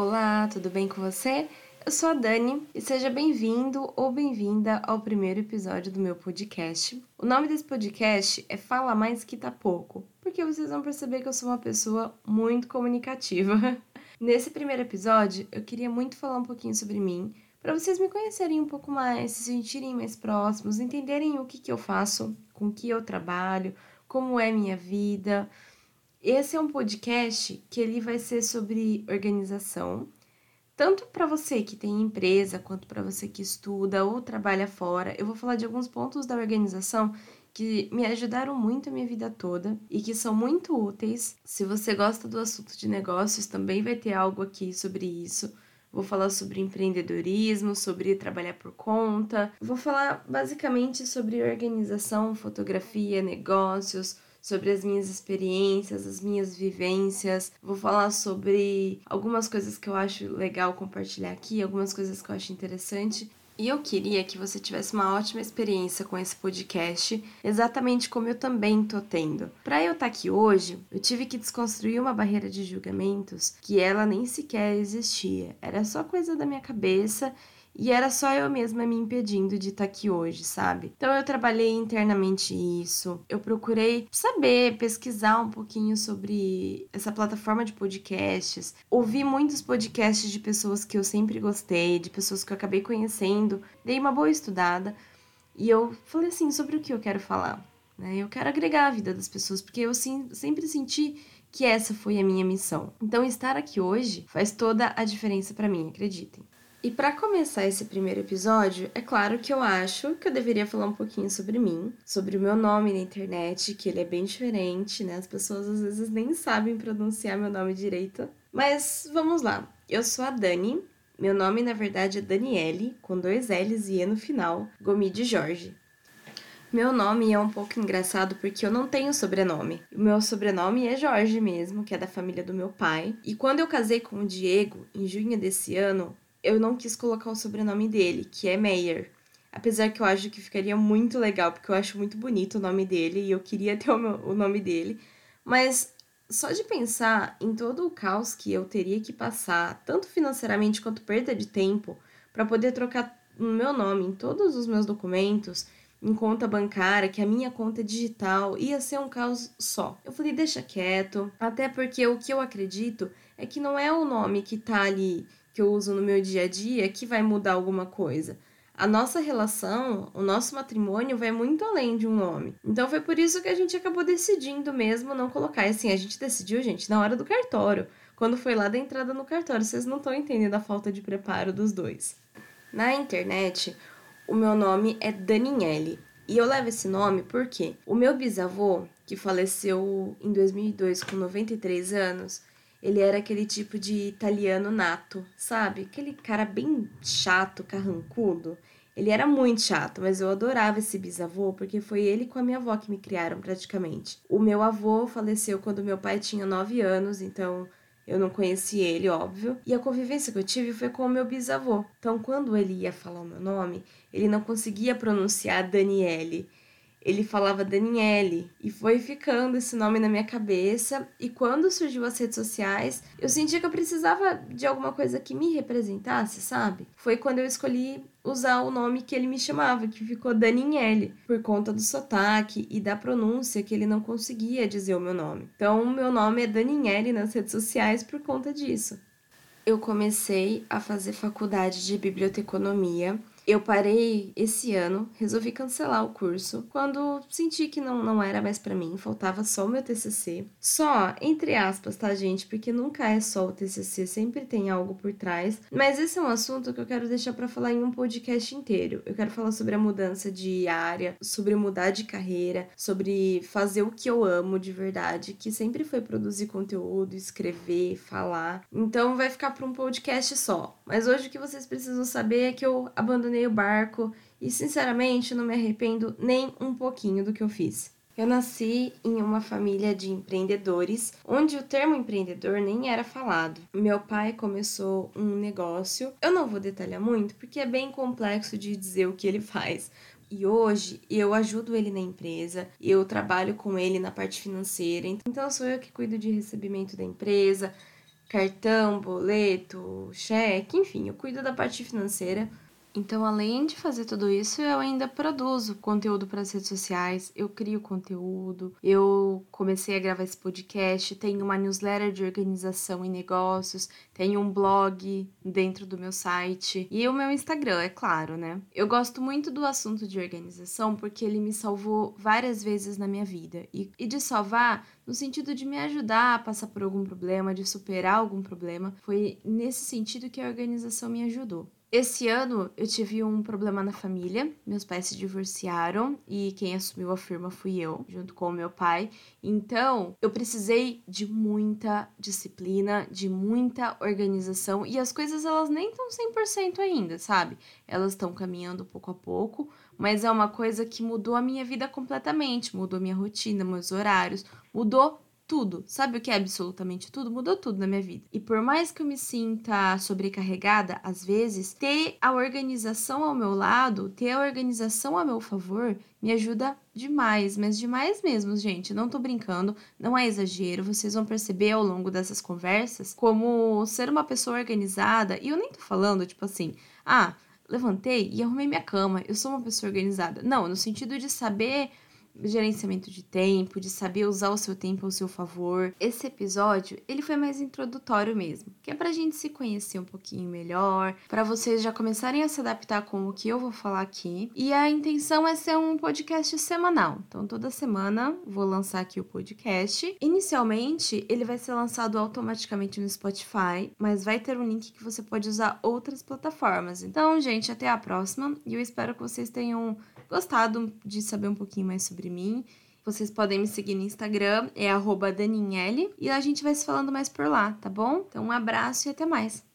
Olá, tudo bem com você? Eu sou a Dani e seja bem-vindo ou bem-vinda ao primeiro episódio do meu podcast. O nome desse podcast é Fala Mais Que Tá Pouco, porque vocês vão perceber que eu sou uma pessoa muito comunicativa. Nesse primeiro episódio, eu queria muito falar um pouquinho sobre mim, para vocês me conhecerem um pouco mais, se sentirem mais próximos, entenderem o que, que eu faço, com que eu trabalho, como é minha vida. Esse é um podcast que ele vai ser sobre organização, tanto para você que tem empresa, quanto para você que estuda ou trabalha fora. Eu vou falar de alguns pontos da organização que me ajudaram muito a minha vida toda e que são muito úteis. Se você gosta do assunto de negócios, também vai ter algo aqui sobre isso. Vou falar sobre empreendedorismo, sobre trabalhar por conta. Vou falar basicamente sobre organização, fotografia, negócios, sobre as minhas experiências, as minhas vivências. Vou falar sobre algumas coisas que eu acho legal compartilhar aqui, algumas coisas que eu acho interessante. E eu queria que você tivesse uma ótima experiência com esse podcast, exatamente como eu também tô tendo. Para eu estar tá aqui hoje, eu tive que desconstruir uma barreira de julgamentos que ela nem sequer existia. Era só coisa da minha cabeça e era só eu mesma me impedindo de estar tá aqui hoje, sabe? Então eu trabalhei internamente isso. Eu procurei saber, pesquisar um pouquinho sobre essa plataforma de podcasts. Ouvi muitos podcasts de pessoas que eu sempre gostei, de pessoas que eu acabei conhecendo. Dei uma boa estudada e eu falei assim sobre o que eu quero falar. Né? Eu quero agregar a vida das pessoas, porque eu sempre senti que essa foi a minha missão. Então, estar aqui hoje faz toda a diferença para mim, acreditem. E para começar esse primeiro episódio, é claro que eu acho que eu deveria falar um pouquinho sobre mim, sobre o meu nome na internet, que ele é bem diferente, né? As pessoas às vezes nem sabem pronunciar meu nome direito. Mas vamos lá. Eu sou a Dani. Meu nome na verdade é Daniele, com dois L's e E no final, Gomi de Jorge. Meu nome é um pouco engraçado porque eu não tenho sobrenome. O meu sobrenome é Jorge mesmo, que é da família do meu pai. E quando eu casei com o Diego, em junho desse ano, eu não quis colocar o sobrenome dele, que é Meyer. Apesar que eu acho que ficaria muito legal, porque eu acho muito bonito o nome dele e eu queria ter o, meu, o nome dele. Mas só de pensar em todo o caos que eu teria que passar, tanto financeiramente quanto perda de tempo, para poder trocar o meu nome em todos os meus documentos, em conta bancária, que a minha conta é digital, ia ser um caos só. Eu falei, deixa quieto, até porque o que eu acredito é que não é o nome que tá ali que eu uso no meu dia a dia que vai mudar alguma coisa. A nossa relação, o nosso matrimônio vai muito além de um nome. Então foi por isso que a gente acabou decidindo mesmo não colocar. Assim, a gente decidiu, gente, na hora do cartório. Quando foi lá da entrada no cartório. Vocês não estão entendendo a falta de preparo dos dois. Na internet, o meu nome é Daniele. E eu levo esse nome porque o meu bisavô, que faleceu em 2002 com 93 anos, ele era aquele tipo de italiano nato, sabe? Aquele cara bem chato, carrancudo. Ele era muito chato, mas eu adorava esse bisavô porque foi ele com a minha avó que me criaram praticamente. O meu avô faleceu quando meu pai tinha 9 anos, então eu não conheci ele, óbvio. E a convivência que eu tive foi com o meu bisavô. Então, quando ele ia falar o meu nome, ele não conseguia pronunciar Daniele ele falava Daniele e foi ficando esse nome na minha cabeça. E quando surgiu as redes sociais, eu sentia que eu precisava de alguma coisa que me representasse, sabe? Foi quando eu escolhi usar o nome que ele me chamava, que ficou Daniele, por conta do sotaque e da pronúncia que ele não conseguia dizer o meu nome. Então, o meu nome é Daniele nas redes sociais por conta disso. Eu comecei a fazer faculdade de biblioteconomia eu parei esse ano, resolvi cancelar o curso quando senti que não, não era mais para mim, faltava só o meu TCC. Só, entre aspas, tá, gente? Porque nunca é só o TCC, sempre tem algo por trás. Mas esse é um assunto que eu quero deixar para falar em um podcast inteiro. Eu quero falar sobre a mudança de área, sobre mudar de carreira, sobre fazer o que eu amo de verdade, que sempre foi produzir conteúdo, escrever, falar. Então vai ficar para um podcast só. Mas hoje o que vocês precisam saber é que eu abandonei o barco e, sinceramente, não me arrependo nem um pouquinho do que eu fiz. Eu nasci em uma família de empreendedores, onde o termo empreendedor nem era falado. Meu pai começou um negócio. Eu não vou detalhar muito porque é bem complexo de dizer o que ele faz. E hoje eu ajudo ele na empresa, eu trabalho com ele na parte financeira. Então sou eu que cuido de recebimento da empresa, cartão, boleto, cheque, enfim, eu cuido da parte financeira então, além de fazer tudo isso, eu ainda produzo conteúdo para as redes sociais, eu crio conteúdo, eu comecei a gravar esse podcast, tenho uma newsletter de organização e negócios, tenho um blog dentro do meu site e o meu Instagram, é claro, né? Eu gosto muito do assunto de organização porque ele me salvou várias vezes na minha vida e, e de salvar no sentido de me ajudar a passar por algum problema, de superar algum problema. Foi nesse sentido que a organização me ajudou. Esse ano eu tive um problema na família. Meus pais se divorciaram e quem assumiu a firma fui eu, junto com o meu pai. Então, eu precisei de muita disciplina, de muita organização e as coisas elas nem estão 100% ainda, sabe? Elas estão caminhando pouco a pouco, mas é uma coisa que mudou a minha vida completamente, mudou minha rotina, meus horários, mudou tudo. Sabe o que é absolutamente tudo? Mudou tudo na minha vida. E por mais que eu me sinta sobrecarregada, às vezes, ter a organização ao meu lado, ter a organização a meu favor, me ajuda demais, mas demais mesmo, gente. Não tô brincando, não é exagero. Vocês vão perceber ao longo dessas conversas como ser uma pessoa organizada. E eu nem tô falando, tipo assim, ah, levantei e arrumei minha cama, eu sou uma pessoa organizada. Não, no sentido de saber gerenciamento de tempo, de saber usar o seu tempo ao seu favor. Esse episódio, ele foi mais introdutório mesmo, que é pra gente se conhecer um pouquinho melhor, para vocês já começarem a se adaptar com o que eu vou falar aqui. E a intenção é ser um podcast semanal. Então toda semana vou lançar aqui o podcast. Inicialmente, ele vai ser lançado automaticamente no Spotify, mas vai ter um link que você pode usar outras plataformas. Então, gente, até a próxima e eu espero que vocês tenham gostado de saber um pouquinho mais sobre mim. Vocês podem me seguir no Instagram, é Daninelli, e a gente vai se falando mais por lá, tá bom? Então, um abraço e até mais!